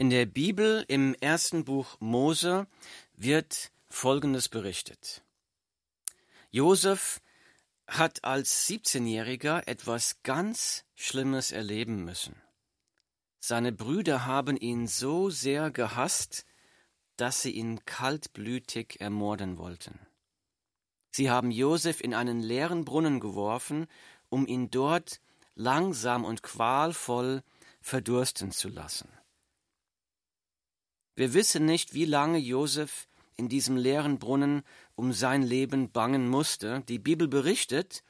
In der Bibel im ersten Buch Mose wird Folgendes berichtet. Josef hat als 17-Jähriger etwas ganz Schlimmes erleben müssen. Seine Brüder haben ihn so sehr gehasst, dass sie ihn kaltblütig ermorden wollten. Sie haben Josef in einen leeren Brunnen geworfen, um ihn dort langsam und qualvoll verdursten zu lassen. Wir wissen nicht, wie lange Josef in diesem leeren Brunnen um sein Leben bangen musste. Die Bibel berichtet,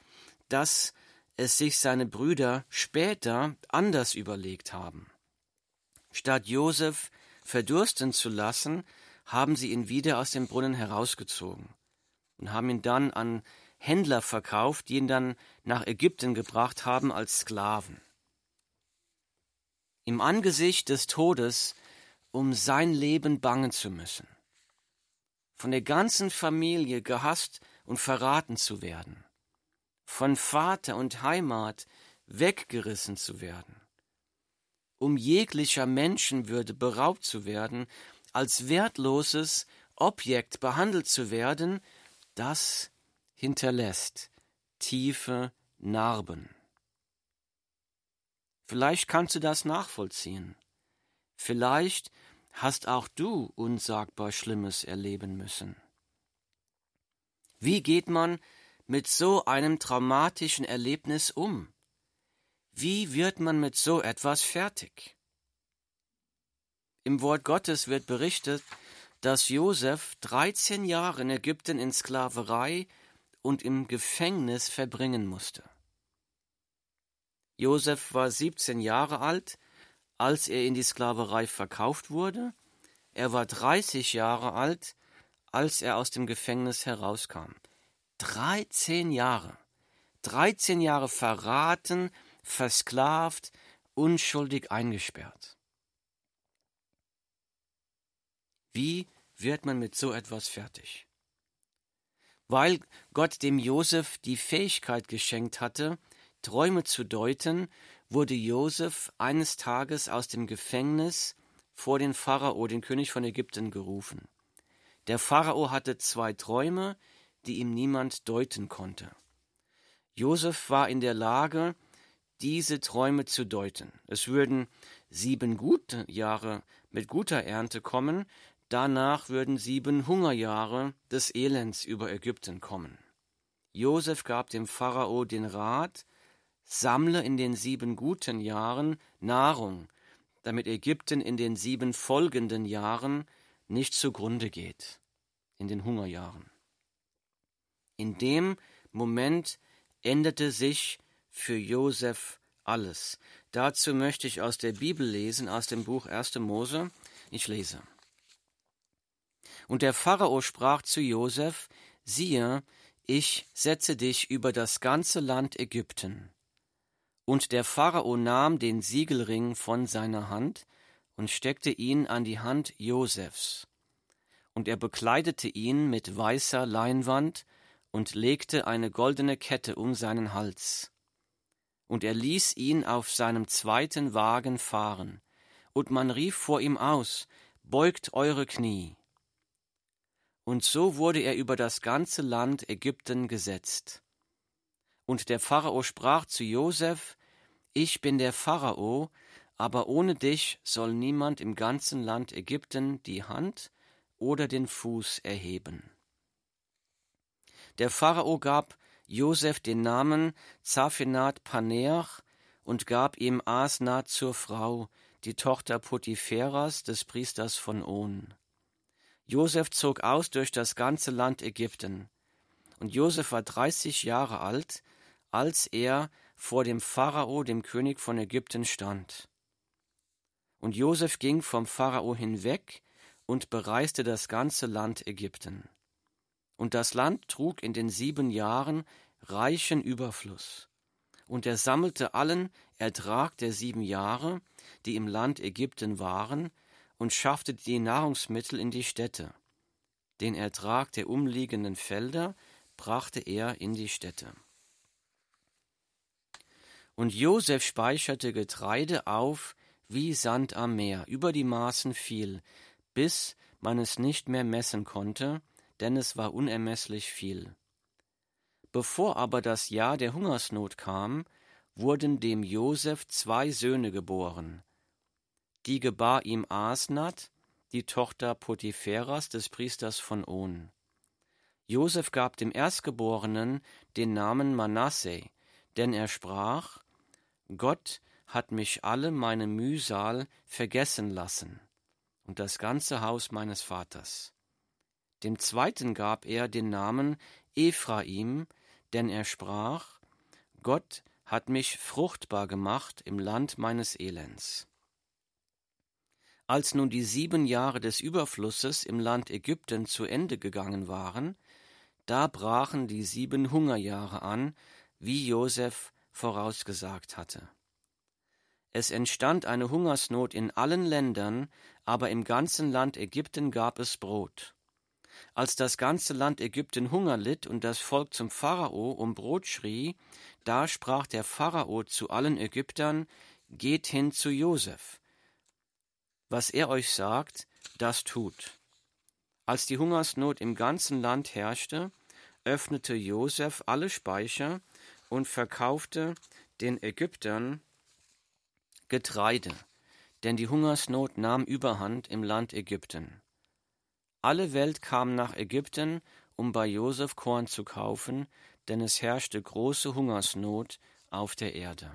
dass es sich seine Brüder später anders überlegt haben. Statt Josef verdursten zu lassen, haben sie ihn wieder aus dem Brunnen herausgezogen und haben ihn dann an Händler verkauft, die ihn dann nach Ägypten gebracht haben als Sklaven. Im Angesicht des Todes, um sein Leben bangen zu müssen, von der ganzen Familie gehasst und verraten zu werden, von Vater und Heimat weggerissen zu werden, um jeglicher Menschenwürde beraubt zu werden, als wertloses Objekt behandelt zu werden, das hinterlässt tiefe Narben. Vielleicht kannst du das nachvollziehen. Vielleicht hast auch du unsagbar Schlimmes erleben müssen. Wie geht man mit so einem traumatischen Erlebnis um? Wie wird man mit so etwas fertig? Im Wort Gottes wird berichtet, dass Josef 13 Jahre in Ägypten in Sklaverei und im Gefängnis verbringen musste. Josef war 17 Jahre alt, als er in die Sklaverei verkauft wurde. Er war 30 Jahre alt, als er aus dem Gefängnis herauskam. 13 Jahre. 13 Jahre verraten, versklavt, unschuldig eingesperrt. Wie wird man mit so etwas fertig? Weil Gott dem Josef die Fähigkeit geschenkt hatte, Träume zu deuten, wurde Josef eines Tages aus dem Gefängnis vor den Pharao, den König von Ägypten, gerufen. Der Pharao hatte zwei Träume, die ihm niemand deuten konnte. Josef war in der Lage, diese Träume zu deuten. Es würden sieben gute Jahre mit guter Ernte kommen, Danach würden sieben Hungerjahre des Elends über Ägypten kommen. Josef gab dem Pharao den Rat, sammle in den sieben guten Jahren Nahrung, damit Ägypten in den sieben folgenden Jahren nicht zugrunde geht, in den Hungerjahren. In dem Moment änderte sich für Josef alles. Dazu möchte ich aus der Bibel lesen, aus dem Buch 1. Mose. Ich lese. Und der Pharao sprach zu Josef, siehe, ich setze dich über das ganze Land Ägypten. Und der Pharao nahm den Siegelring von seiner Hand und steckte ihn an die Hand Josefs. Und er bekleidete ihn mit weißer Leinwand und legte eine goldene Kette um seinen Hals. Und er ließ ihn auf seinem zweiten Wagen fahren. Und man rief vor ihm aus, Beugt eure Knie. Und so wurde er über das ganze Land Ägypten gesetzt. Und der Pharao sprach zu Josef, Ich bin der Pharao, aber ohne dich soll niemand im ganzen Land Ägypten die Hand oder den Fuß erheben. Der Pharao gab Josef den Namen Zaphenat Paneach und gab ihm Asnat zur Frau, die Tochter Potipheras des Priesters von On. Josef zog aus durch das ganze Land Ägypten. Und Josef war dreißig Jahre alt, als er vor dem Pharao, dem König von Ägypten, stand. Und Josef ging vom Pharao hinweg und bereiste das ganze Land Ägypten. Und das Land trug in den sieben Jahren reichen Überfluss. Und er sammelte allen Ertrag der sieben Jahre, die im Land Ägypten waren, und schaffte die Nahrungsmittel in die Städte. Den Ertrag der umliegenden Felder brachte er in die Städte. Und Josef speicherte Getreide auf wie Sand am Meer, über die Maßen viel, bis man es nicht mehr messen konnte, denn es war unermesslich viel. Bevor aber das Jahr der Hungersnot kam, wurden dem Josef zwei Söhne geboren. Die gebar ihm Asnat, die Tochter Potipheras des Priesters von On. Josef gab dem Erstgeborenen den Namen Manasse, denn er sprach: Gott hat mich alle meine Mühsal vergessen lassen und das ganze Haus meines Vaters. Dem zweiten gab er den Namen Ephraim, denn er sprach: Gott hat mich fruchtbar gemacht im Land meines Elends. Als nun die sieben Jahre des Überflusses im Land Ägypten zu Ende gegangen waren, da brachen die sieben Hungerjahre an, wie Josef vorausgesagt hatte. Es entstand eine Hungersnot in allen Ländern, aber im ganzen Land Ägypten gab es Brot. Als das ganze Land Ägypten Hunger litt und das Volk zum Pharao um Brot schrie, da sprach der Pharao zu allen Ägyptern, Geht hin zu Josef. Was er euch sagt, das tut. Als die Hungersnot im ganzen Land herrschte, öffnete Josef alle Speicher und verkaufte den Ägyptern Getreide, denn die Hungersnot nahm überhand im Land Ägypten. Alle Welt kam nach Ägypten, um bei Josef Korn zu kaufen, denn es herrschte große Hungersnot auf der Erde.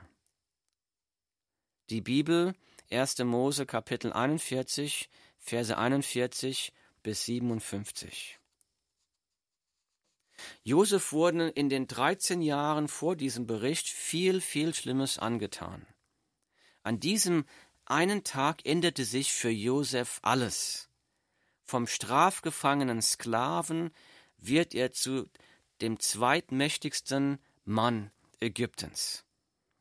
Die Bibel 1. Mose Kapitel 41 Verse 41 bis 57 Josef wurde in den 13 Jahren vor diesem Bericht viel, viel Schlimmes angetan. An diesem einen Tag änderte sich für Josef alles. Vom strafgefangenen Sklaven wird er zu dem zweitmächtigsten Mann Ägyptens.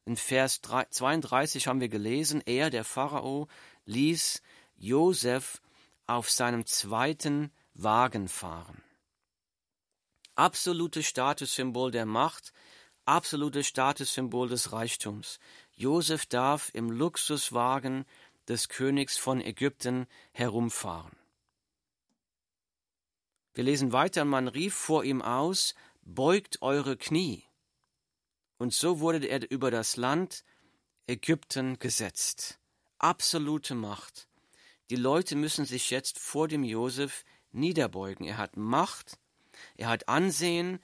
In Vers 32 haben wir gelesen, er, der Pharao, ließ Josef auf seinem zweiten Wagen fahren. Absolutes Statussymbol der Macht, absolutes Statussymbol des Reichtums. Josef darf im Luxuswagen des Königs von Ägypten herumfahren. Wir lesen weiter, man rief vor ihm aus, beugt eure Knie. Und so wurde er über das Land Ägypten gesetzt. Absolute Macht. Die Leute müssen sich jetzt vor dem Josef niederbeugen. Er hat Macht, er hat Ansehen.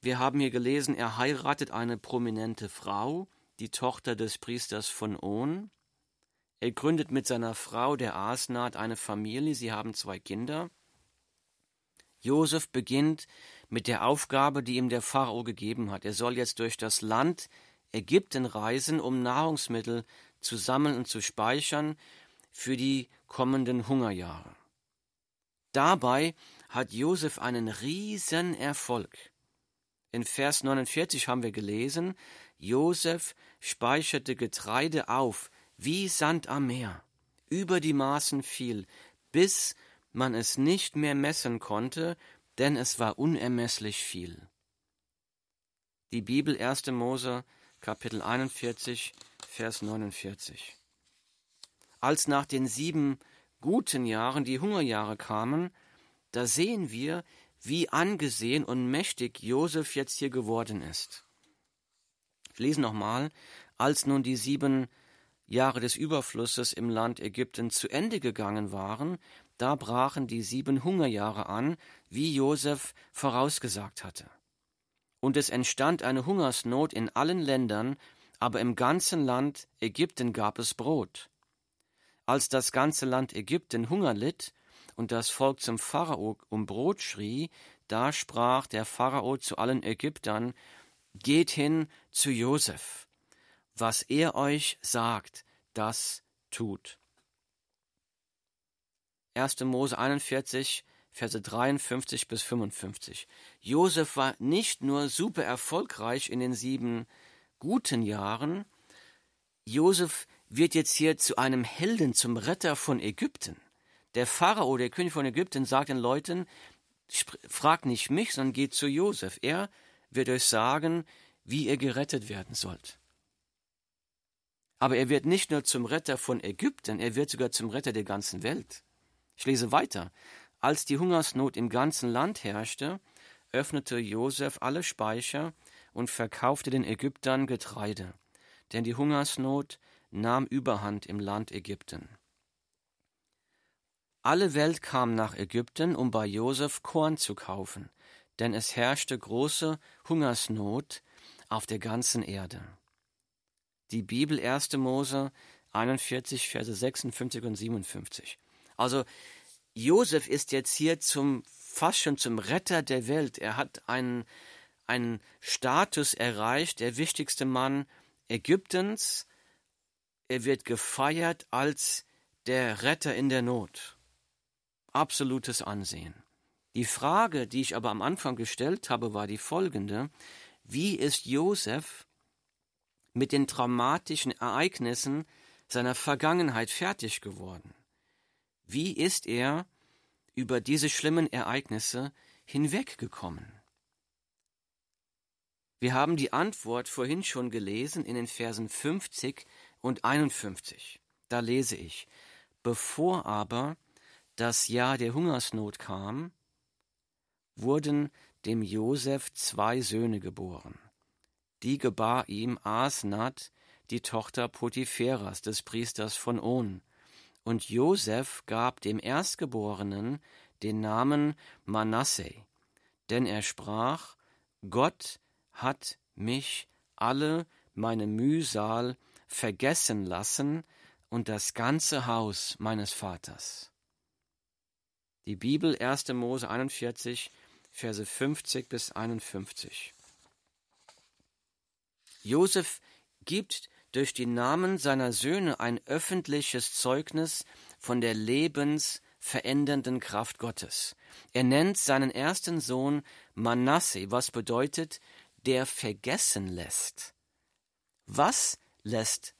Wir haben hier gelesen, er heiratet eine prominente Frau, die Tochter des Priesters von On. Er gründet mit seiner Frau, der Asnat, eine Familie. Sie haben zwei Kinder. Josef beginnt mit der Aufgabe, die ihm der Pharao gegeben hat. Er soll jetzt durch das Land Ägypten reisen, um Nahrungsmittel zu sammeln und zu speichern für die kommenden Hungerjahre. Dabei hat Josef einen riesen Erfolg. In Vers 49 haben wir gelesen, Josef speicherte Getreide auf, wie Sand am Meer, über die Maßen viel, bis man es nicht mehr messen konnte, denn es war unermesslich viel. Die Bibel 1. Mose Kapitel 41 Vers 49. Als nach den sieben guten Jahren die Hungerjahre kamen, da sehen wir, wie angesehen und mächtig Josef jetzt hier geworden ist. Ich lese nochmal, als nun die sieben Jahre des Überflusses im Land Ägypten zu Ende gegangen waren, da brachen die sieben Hungerjahre an, wie Josef vorausgesagt hatte. Und es entstand eine Hungersnot in allen Ländern, aber im ganzen Land Ägypten gab es Brot. Als das ganze Land Ägypten Hunger litt und das Volk zum Pharao um Brot schrie, da sprach der Pharao zu allen Ägyptern, Geht hin zu Josef, was er euch sagt, das tut. 1. Mose 41, Verse 53 bis 55. Josef war nicht nur super erfolgreich in den sieben guten Jahren, Josef wird jetzt hier zu einem Helden, zum Retter von Ägypten. Der Pharao, der König von Ägypten, sagt den Leuten, fragt nicht mich, sondern geht zu Josef. Er wird euch sagen, wie ihr gerettet werden sollt. Aber er wird nicht nur zum Retter von Ägypten, er wird sogar zum Retter der ganzen Welt. Ich lese weiter. Als die Hungersnot im ganzen Land herrschte, öffnete Josef alle Speicher und verkaufte den Ägyptern Getreide, denn die Hungersnot nahm Überhand im Land Ägypten. Alle Welt kam nach Ägypten, um bei Josef Korn zu kaufen, denn es herrschte große Hungersnot auf der ganzen Erde. Die Bibel 1. Mose 41, Verse 56 und 57. Also Josef ist jetzt hier zum fast schon zum Retter der Welt. Er hat einen, einen Status erreicht, der wichtigste Mann Ägyptens. Er wird gefeiert als der Retter in der Not. Absolutes Ansehen. Die Frage, die ich aber am Anfang gestellt habe, war die folgende. Wie ist Josef mit den traumatischen Ereignissen seiner Vergangenheit fertig geworden? Wie ist er über diese schlimmen Ereignisse hinweggekommen? Wir haben die Antwort vorhin schon gelesen in den Versen 50 und 51. Da lese ich, bevor aber das Jahr der Hungersnot kam, wurden dem Josef zwei Söhne geboren. Die gebar ihm Asnat, die Tochter Potipheras, des Priesters von On. Und Josef gab dem Erstgeborenen den Namen Manasse, denn er sprach, Gott hat mich alle meine Mühsal vergessen lassen und das ganze Haus meines Vaters. Die Bibel 1. Mose 41, Verse 50 bis 51. Josef gibt durch die Namen seiner Söhne ein öffentliches Zeugnis von der lebensverändernden Kraft Gottes. Er nennt seinen ersten Sohn Manasse, was bedeutet, der vergessen lässt. Was lässt,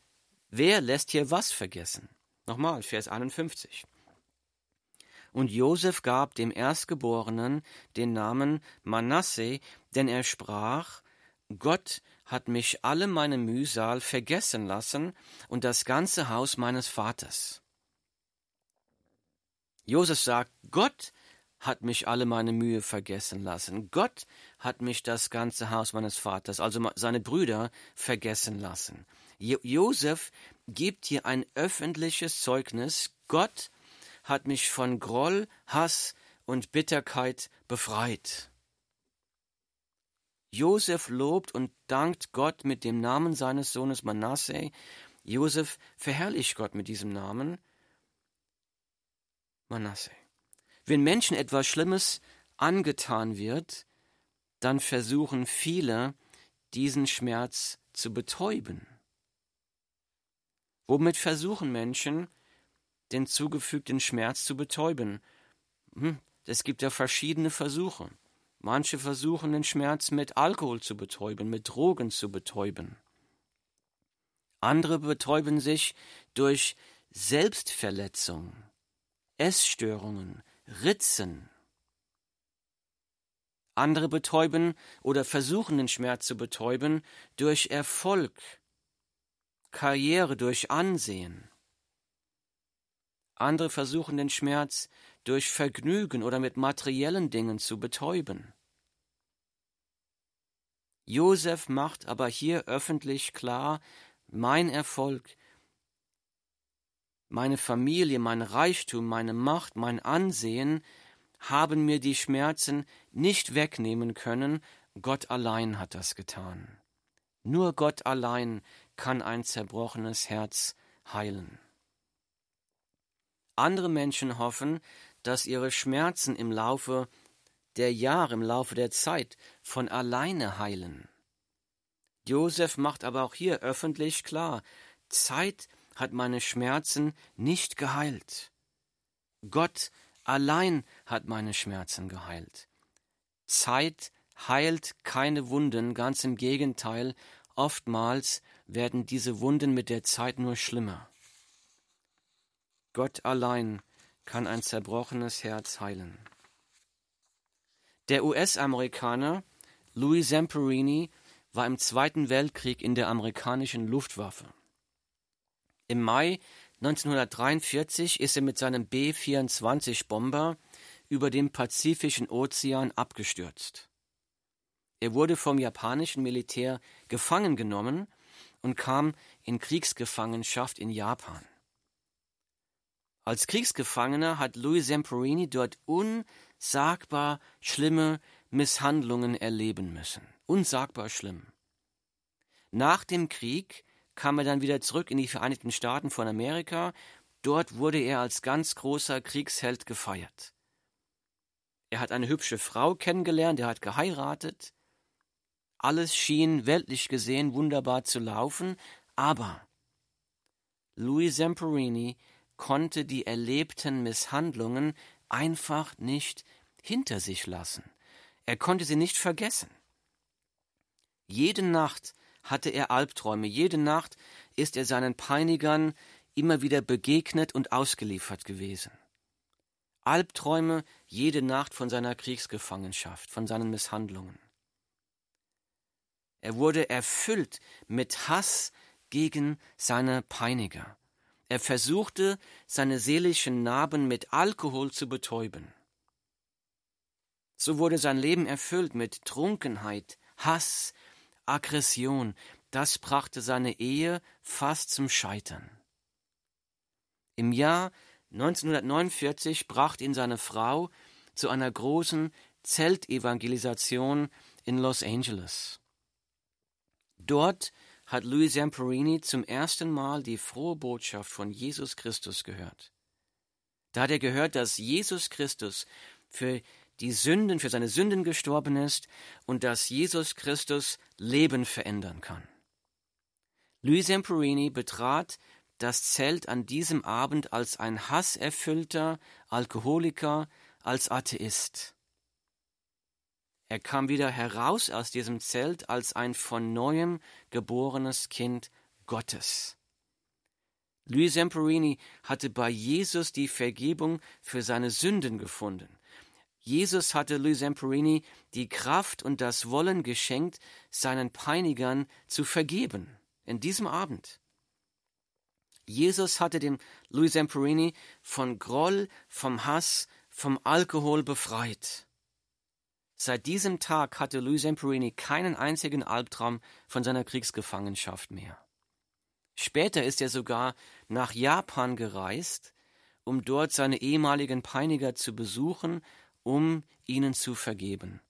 wer lässt hier was vergessen? Nochmal, Vers 51. Und Josef gab dem Erstgeborenen den Namen Manasse, denn er sprach, Gott hat mich alle meine Mühsal vergessen lassen und das ganze Haus meines Vaters. Josef sagt, Gott hat mich alle meine Mühe vergessen lassen. Gott hat mich das ganze Haus meines Vaters, also seine Brüder, vergessen lassen. Jo Josef gibt hier ein öffentliches Zeugnis. Gott hat mich von Groll, Hass und Bitterkeit befreit. Josef lobt und dankt Gott mit dem Namen seines Sohnes Manasse. Josef verherrlicht Gott mit diesem Namen Manasse. Wenn Menschen etwas Schlimmes angetan wird, dann versuchen viele, diesen Schmerz zu betäuben. Womit versuchen Menschen, den zugefügten Schmerz zu betäuben? Hm, es gibt ja verschiedene Versuche. Manche versuchen den Schmerz mit Alkohol zu betäuben, mit Drogen zu betäuben. Andere betäuben sich durch Selbstverletzung, Essstörungen, Ritzen. Andere betäuben oder versuchen den Schmerz zu betäuben durch Erfolg, Karriere, durch Ansehen. Andere versuchen den Schmerz durch Vergnügen oder mit materiellen Dingen zu betäuben. Josef macht aber hier öffentlich klar, mein Erfolg, meine Familie, mein Reichtum, meine Macht, mein Ansehen haben mir die Schmerzen nicht wegnehmen können, Gott allein hat das getan. Nur Gott allein kann ein zerbrochenes Herz heilen. Andere Menschen hoffen, dass ihre Schmerzen im Laufe der Jahre, im Laufe der Zeit von alleine heilen. Josef macht aber auch hier öffentlich klar, Zeit hat meine Schmerzen nicht geheilt. Gott allein hat meine Schmerzen geheilt. Zeit heilt keine Wunden, ganz im Gegenteil, oftmals werden diese Wunden mit der Zeit nur schlimmer. Gott allein kann ein zerbrochenes Herz heilen. Der US-Amerikaner Louis Zamperini war im Zweiten Weltkrieg in der amerikanischen Luftwaffe. Im Mai 1943 ist er mit seinem B-24-Bomber über dem Pazifischen Ozean abgestürzt. Er wurde vom japanischen Militär gefangen genommen und kam in Kriegsgefangenschaft in Japan. Als Kriegsgefangener hat Louis Zamperini dort unsagbar schlimme Misshandlungen erleben müssen. Unsagbar schlimm. Nach dem Krieg kam er dann wieder zurück in die Vereinigten Staaten von Amerika. Dort wurde er als ganz großer Kriegsheld gefeiert. Er hat eine hübsche Frau kennengelernt, er hat geheiratet. Alles schien weltlich gesehen wunderbar zu laufen, aber Louis Zamperini konnte die erlebten Misshandlungen einfach nicht hinter sich lassen. Er konnte sie nicht vergessen. Jede Nacht hatte er Albträume, jede Nacht ist er seinen Peinigern immer wieder begegnet und ausgeliefert gewesen. Albträume jede Nacht von seiner Kriegsgefangenschaft, von seinen Misshandlungen. Er wurde erfüllt mit Hass gegen seine Peiniger. Er versuchte, seine seelischen Narben mit Alkohol zu betäuben. So wurde sein Leben erfüllt mit Trunkenheit, Hass, Aggression. Das brachte seine Ehe fast zum Scheitern. Im Jahr 1949 brachte ihn seine Frau zu einer großen Zeltevangelisation in Los Angeles. Dort hat Louis Zamperini zum ersten Mal die frohe Botschaft von Jesus Christus gehört. Da hat er gehört, dass Jesus Christus für die Sünden, für seine Sünden gestorben ist und dass Jesus Christus Leben verändern kann. Louis Zamperini betrat das Zelt an diesem Abend als ein hasserfüllter Alkoholiker, als Atheist. Er kam wieder heraus aus diesem Zelt als ein von neuem geborenes Kind Gottes. Louis Zamperini hatte bei Jesus die Vergebung für seine Sünden gefunden. Jesus hatte Louis Zamperini die Kraft und das Wollen geschenkt, seinen Peinigern zu vergeben, in diesem Abend. Jesus hatte den Louis Zamperini von Groll, vom Hass, vom Alkohol befreit. Seit diesem Tag hatte Louis Zamperini keinen einzigen Albtraum von seiner Kriegsgefangenschaft mehr. Später ist er sogar nach Japan gereist, um dort seine ehemaligen Peiniger zu besuchen um ihnen zu vergeben.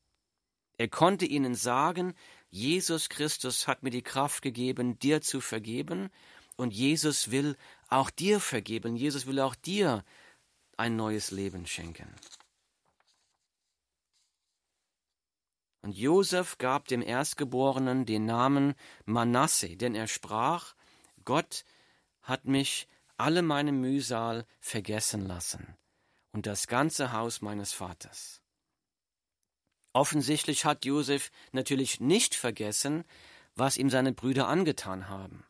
Er konnte ihnen sagen, Jesus Christus hat mir die Kraft gegeben, dir zu vergeben, und Jesus will auch dir vergeben, Jesus will auch dir ein neues Leben schenken. Und Josef gab dem Erstgeborenen den Namen Manasse, denn er sprach, Gott hat mich alle meine Mühsal vergessen lassen und das ganze Haus meines Vaters. Offensichtlich hat Josef natürlich nicht vergessen, was ihm seine Brüder angetan haben.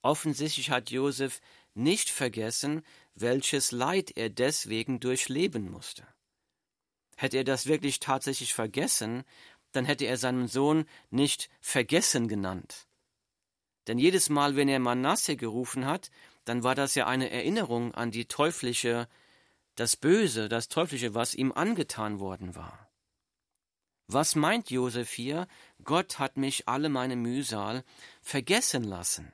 Offensichtlich hat Josef nicht vergessen, welches Leid er deswegen durchleben musste. Hätte er das wirklich tatsächlich vergessen, dann hätte er seinen Sohn nicht vergessen genannt. Denn jedes Mal, wenn er Manasse gerufen hat, dann war das ja eine Erinnerung an die teuflische das Böse, das Teuflische, was ihm angetan worden war. Was meint Josef hier? Gott hat mich alle meine Mühsal vergessen lassen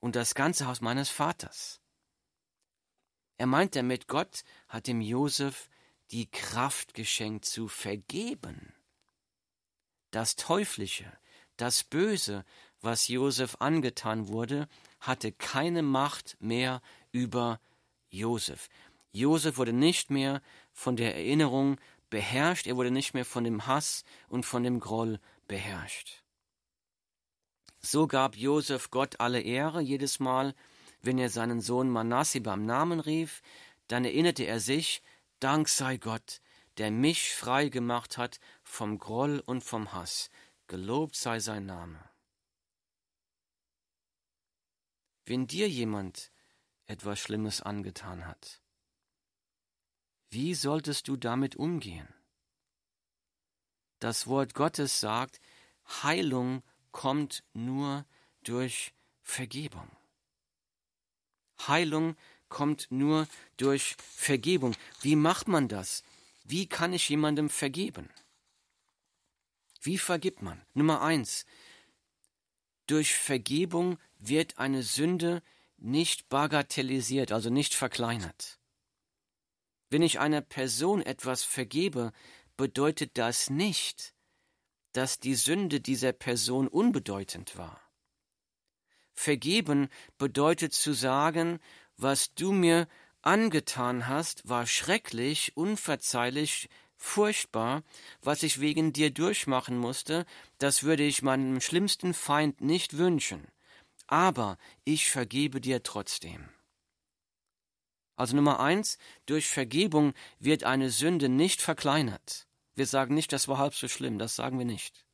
und das ganze Haus meines Vaters. Er meint damit, Gott hat dem Josef die Kraft geschenkt zu vergeben. Das Teuflische, das Böse, was Josef angetan wurde, hatte keine Macht mehr über Josef. Josef wurde nicht mehr von der Erinnerung beherrscht, er wurde nicht mehr von dem Hass und von dem Groll beherrscht. So gab Josef Gott alle Ehre jedes Mal, wenn er seinen Sohn Manasse beim Namen rief, dann erinnerte er sich, Dank sei Gott, der mich frei gemacht hat vom Groll und vom Hass. Gelobt sei sein Name. Wenn dir jemand etwas Schlimmes angetan hat, wie solltest du damit umgehen? Das Wort Gottes sagt, Heilung kommt nur durch Vergebung. Heilung kommt nur durch Vergebung. Wie macht man das? Wie kann ich jemandem vergeben? Wie vergibt man? Nummer eins. Durch Vergebung wird eine Sünde nicht bagatellisiert, also nicht verkleinert. Wenn ich einer Person etwas vergebe, bedeutet das nicht, dass die Sünde dieser Person unbedeutend war. Vergeben bedeutet zu sagen, was du mir angetan hast, war schrecklich, unverzeihlich, furchtbar, was ich wegen dir durchmachen musste, das würde ich meinem schlimmsten Feind nicht wünschen, aber ich vergebe dir trotzdem. Also Nummer eins, durch Vergebung wird eine Sünde nicht verkleinert. Wir sagen nicht, das war halb so schlimm, das sagen wir nicht.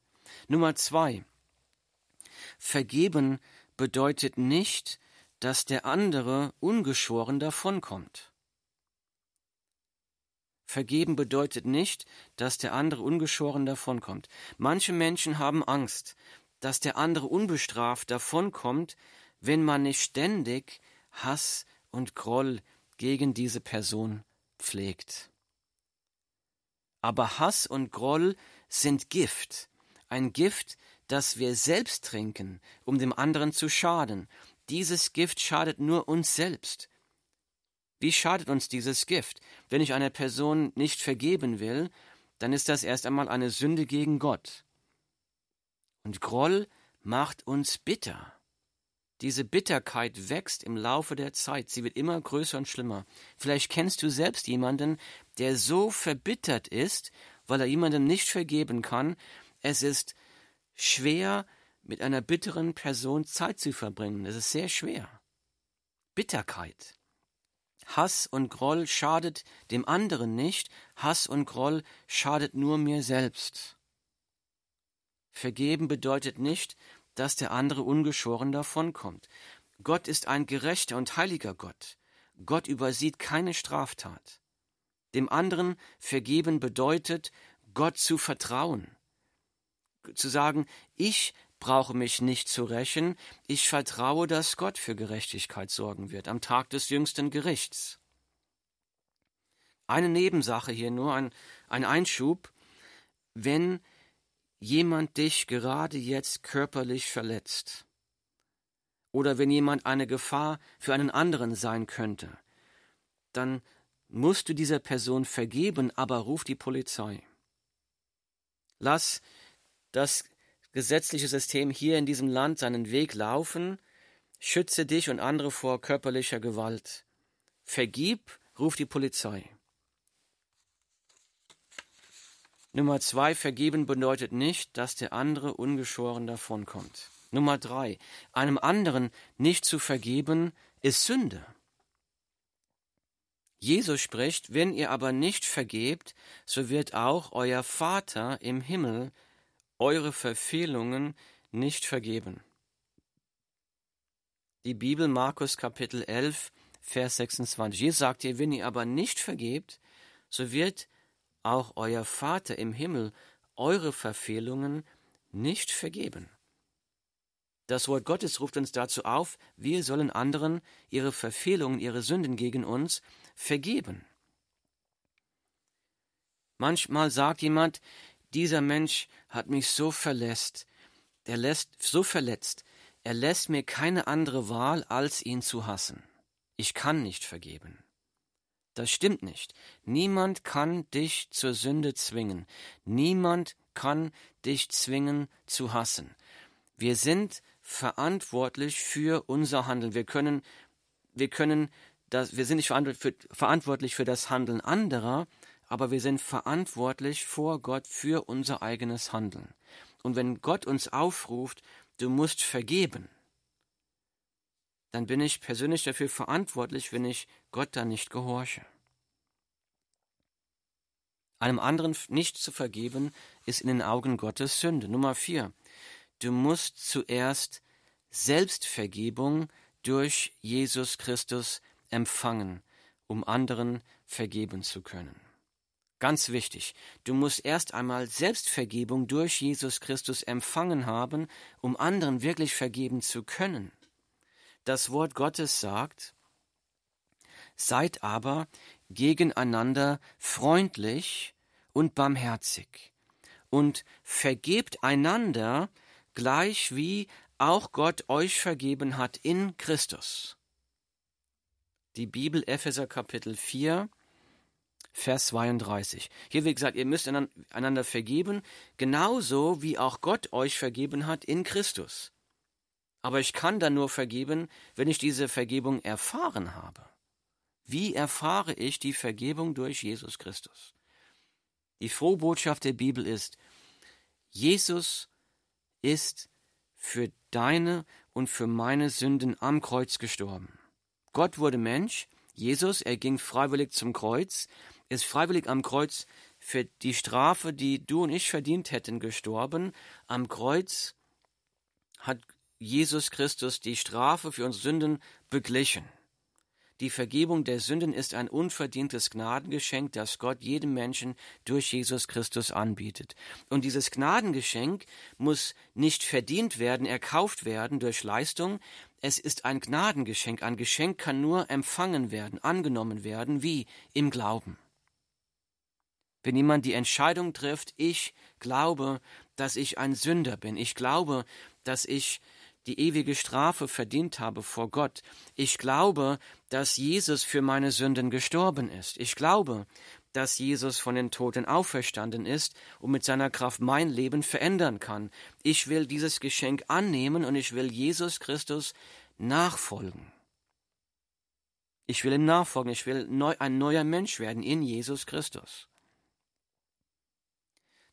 Nummer zwei, Vergeben bedeutet nicht, dass der andere ungeschoren davonkommt. Vergeben bedeutet nicht, dass der andere ungeschoren davonkommt. Manche Menschen haben Angst, dass der andere unbestraft davonkommt, wenn man nicht ständig Hass und Groll gegen diese Person pflegt. Aber Hass und Groll sind Gift, ein Gift, das wir selbst trinken, um dem anderen zu schaden. Dieses Gift schadet nur uns selbst. Wie schadet uns dieses Gift? Wenn ich einer Person nicht vergeben will, dann ist das erst einmal eine Sünde gegen Gott. Und Groll macht uns bitter. Diese Bitterkeit wächst im Laufe der Zeit, sie wird immer größer und schlimmer. Vielleicht kennst du selbst jemanden, der so verbittert ist, weil er jemandem nicht vergeben kann. Es ist schwer, mit einer bitteren Person Zeit zu verbringen. Es ist sehr schwer. Bitterkeit. Hass und Groll schadet dem anderen nicht, Hass und Groll schadet nur mir selbst. Vergeben bedeutet nicht, dass der andere ungeschoren davonkommt. Gott ist ein gerechter und heiliger Gott. Gott übersieht keine Straftat. Dem anderen vergeben bedeutet, Gott zu vertrauen. Zu sagen, ich brauche mich nicht zu rächen, ich vertraue, dass Gott für Gerechtigkeit sorgen wird am Tag des jüngsten Gerichts. Eine Nebensache hier nur, ein, ein Einschub. Wenn jemand dich gerade jetzt körperlich verletzt oder wenn jemand eine Gefahr für einen anderen sein könnte, dann musst du dieser Person vergeben, aber ruf die Polizei. Lass das gesetzliche System hier in diesem Land seinen Weg laufen, schütze dich und andere vor körperlicher Gewalt. Vergib, ruf die Polizei. Nummer zwei, vergeben bedeutet nicht, dass der andere ungeschoren davonkommt. Nummer drei, einem anderen nicht zu vergeben, ist Sünde. Jesus spricht, wenn ihr aber nicht vergebt, so wird auch euer Vater im Himmel eure Verfehlungen nicht vergeben. Die Bibel Markus Kapitel 11, Vers 26. Hier sagt ihr, wenn ihr aber nicht vergebt, so wird auch euer Vater im Himmel eure Verfehlungen nicht vergeben. Das Wort Gottes ruft uns dazu auf, wir sollen anderen ihre Verfehlungen, ihre Sünden gegen uns vergeben. Manchmal sagt jemand, dieser Mensch hat mich so verletzt, der lässt so verletzt, er lässt mir keine andere Wahl, als ihn zu hassen. Ich kann nicht vergeben. Das stimmt nicht. Niemand kann dich zur Sünde zwingen. Niemand kann dich zwingen zu hassen. Wir sind verantwortlich für unser Handeln. Wir können, wir können das, wir sind nicht verantwortlich für das Handeln anderer, aber wir sind verantwortlich vor Gott für unser eigenes Handeln. Und wenn Gott uns aufruft, du musst vergeben, dann bin ich persönlich dafür verantwortlich, wenn ich Gott da nicht gehorche. Einem anderen nicht zu vergeben, ist in den Augen Gottes Sünde. Nummer vier. Du musst zuerst Selbstvergebung durch Jesus Christus empfangen, um anderen vergeben zu können. Ganz wichtig, du musst erst einmal Selbstvergebung durch Jesus Christus empfangen haben, um anderen wirklich vergeben zu können. Das Wort Gottes sagt Seid aber gegeneinander freundlich und barmherzig und vergebt einander, gleich wie auch Gott euch vergeben hat in Christus. Die Bibel Epheser Kapitel 4, Vers 32. Hier wird gesagt, ihr müsst einander vergeben, genauso wie auch Gott euch vergeben hat in Christus. Aber ich kann dann nur vergeben, wenn ich diese Vergebung erfahren habe. Wie erfahre ich die Vergebung durch Jesus Christus? Die frohe Botschaft der Bibel ist, Jesus ist für deine und für meine Sünden am Kreuz gestorben. Gott wurde Mensch, Jesus, er ging freiwillig zum Kreuz, ist freiwillig am Kreuz für die Strafe, die du und ich verdient hätten, gestorben. Am Kreuz hat Jesus Christus die Strafe für unsere Sünden beglichen. Die Vergebung der Sünden ist ein unverdientes Gnadengeschenk, das Gott jedem Menschen durch Jesus Christus anbietet. Und dieses Gnadengeschenk muss nicht verdient werden, erkauft werden durch Leistung. Es ist ein Gnadengeschenk. Ein Geschenk kann nur empfangen werden, angenommen werden, wie im Glauben. Wenn jemand die Entscheidung trifft, ich glaube, dass ich ein Sünder bin, ich glaube, dass ich die ewige Strafe verdient habe vor Gott. Ich glaube, dass Jesus für meine Sünden gestorben ist. Ich glaube, dass Jesus von den Toten auferstanden ist und mit seiner Kraft mein Leben verändern kann. Ich will dieses Geschenk annehmen und ich will Jesus Christus nachfolgen. Ich will ihm nachfolgen, ich will neu, ein neuer Mensch werden in Jesus Christus.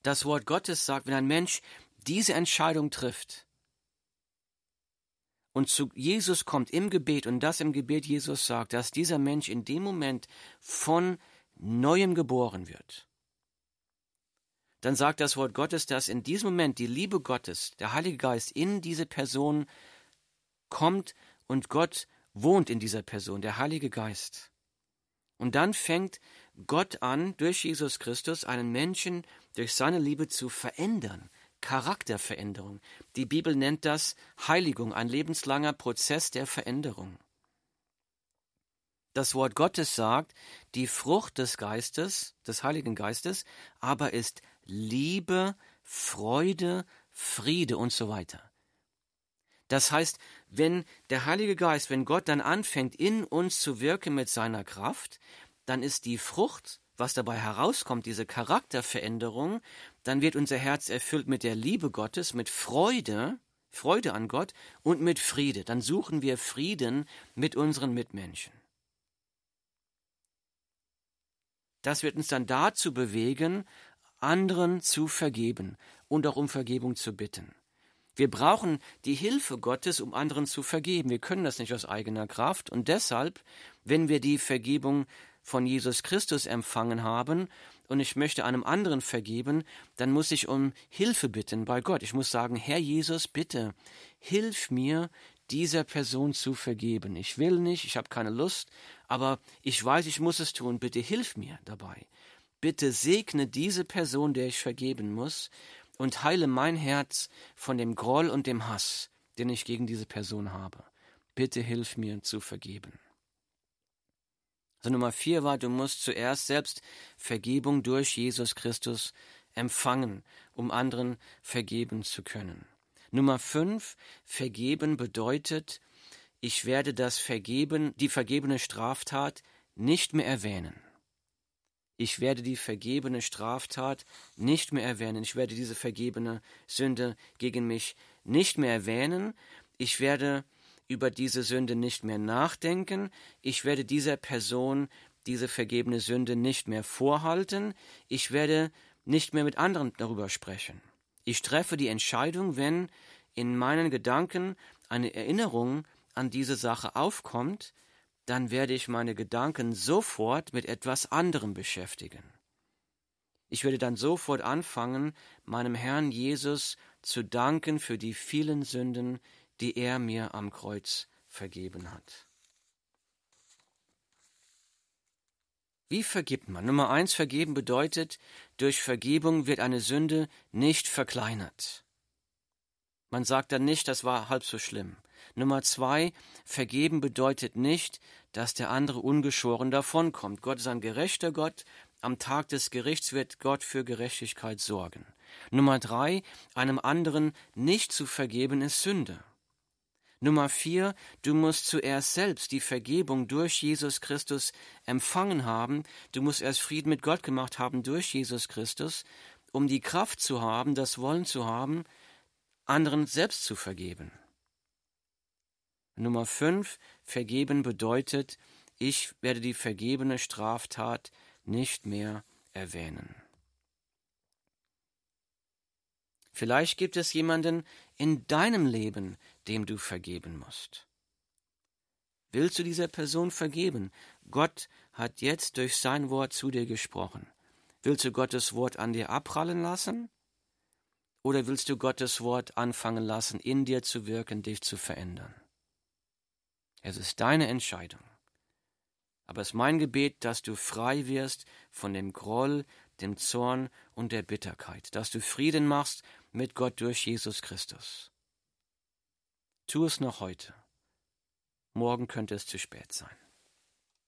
Das Wort Gottes sagt, wenn ein Mensch diese Entscheidung trifft, und zu Jesus kommt im Gebet und das im Gebet Jesus sagt, dass dieser Mensch in dem Moment von neuem geboren wird, dann sagt das Wort Gottes, dass in diesem Moment die Liebe Gottes, der Heilige Geist in diese Person kommt und Gott wohnt in dieser Person, der Heilige Geist. Und dann fängt Gott an, durch Jesus Christus einen Menschen durch seine Liebe zu verändern, Charakterveränderung. Die Bibel nennt das Heiligung, ein lebenslanger Prozess der Veränderung. Das Wort Gottes sagt, die Frucht des Geistes, des Heiligen Geistes, aber ist Liebe, Freude, Friede und so weiter. Das heißt, wenn der Heilige Geist, wenn Gott dann anfängt, in uns zu wirken mit seiner Kraft, dann ist die Frucht was dabei herauskommt, diese Charakterveränderung, dann wird unser Herz erfüllt mit der Liebe Gottes, mit Freude, Freude an Gott und mit Friede. Dann suchen wir Frieden mit unseren Mitmenschen. Das wird uns dann dazu bewegen, anderen zu vergeben und auch um Vergebung zu bitten. Wir brauchen die Hilfe Gottes, um anderen zu vergeben. Wir können das nicht aus eigener Kraft. Und deshalb, wenn wir die Vergebung von Jesus Christus empfangen haben und ich möchte einem anderen vergeben, dann muss ich um Hilfe bitten bei Gott. Ich muss sagen, Herr Jesus, bitte, hilf mir, dieser Person zu vergeben. Ich will nicht, ich habe keine Lust, aber ich weiß, ich muss es tun. Bitte hilf mir dabei. Bitte segne diese Person, der ich vergeben muss, und heile mein Herz von dem Groll und dem Hass, den ich gegen diese Person habe. Bitte hilf mir zu vergeben. Also Nummer vier war, du musst zuerst selbst Vergebung durch Jesus Christus empfangen, um anderen vergeben zu können. Nummer fünf, vergeben bedeutet, ich werde das Vergeben, die vergebene Straftat nicht mehr erwähnen. Ich werde die vergebene Straftat nicht mehr erwähnen. Ich werde diese vergebene Sünde gegen mich nicht mehr erwähnen. Ich werde über diese Sünde nicht mehr nachdenken, ich werde dieser Person diese vergebene Sünde nicht mehr vorhalten, ich werde nicht mehr mit anderen darüber sprechen. Ich treffe die Entscheidung, wenn in meinen Gedanken eine Erinnerung an diese Sache aufkommt, dann werde ich meine Gedanken sofort mit etwas anderem beschäftigen. Ich werde dann sofort anfangen, meinem Herrn Jesus zu danken für die vielen Sünden, die er mir am Kreuz vergeben hat. Wie vergibt man? Nummer eins, vergeben bedeutet, durch Vergebung wird eine Sünde nicht verkleinert. Man sagt dann nicht, das war halb so schlimm. Nummer zwei, vergeben bedeutet nicht, dass der andere ungeschoren davonkommt. Gott ist ein gerechter Gott. Am Tag des Gerichts wird Gott für Gerechtigkeit sorgen. Nummer drei, einem anderen nicht zu vergeben ist Sünde. Nummer vier, du musst zuerst selbst die Vergebung durch Jesus Christus empfangen haben. Du musst erst Frieden mit Gott gemacht haben durch Jesus Christus, um die Kraft zu haben, das Wollen zu haben, anderen selbst zu vergeben. Nummer fünf, vergeben bedeutet, ich werde die vergebene Straftat nicht mehr erwähnen. Vielleicht gibt es jemanden in deinem Leben, dem du vergeben musst. Willst du dieser Person vergeben? Gott hat jetzt durch sein Wort zu dir gesprochen. Willst du Gottes Wort an dir abprallen lassen? Oder willst du Gottes Wort anfangen lassen, in dir zu wirken, dich zu verändern? Es ist deine Entscheidung. Aber es ist mein Gebet, dass du frei wirst von dem Groll, dem Zorn und der Bitterkeit, dass du Frieden machst mit Gott durch Jesus Christus. Tu es noch heute. Morgen könnte es zu spät sein.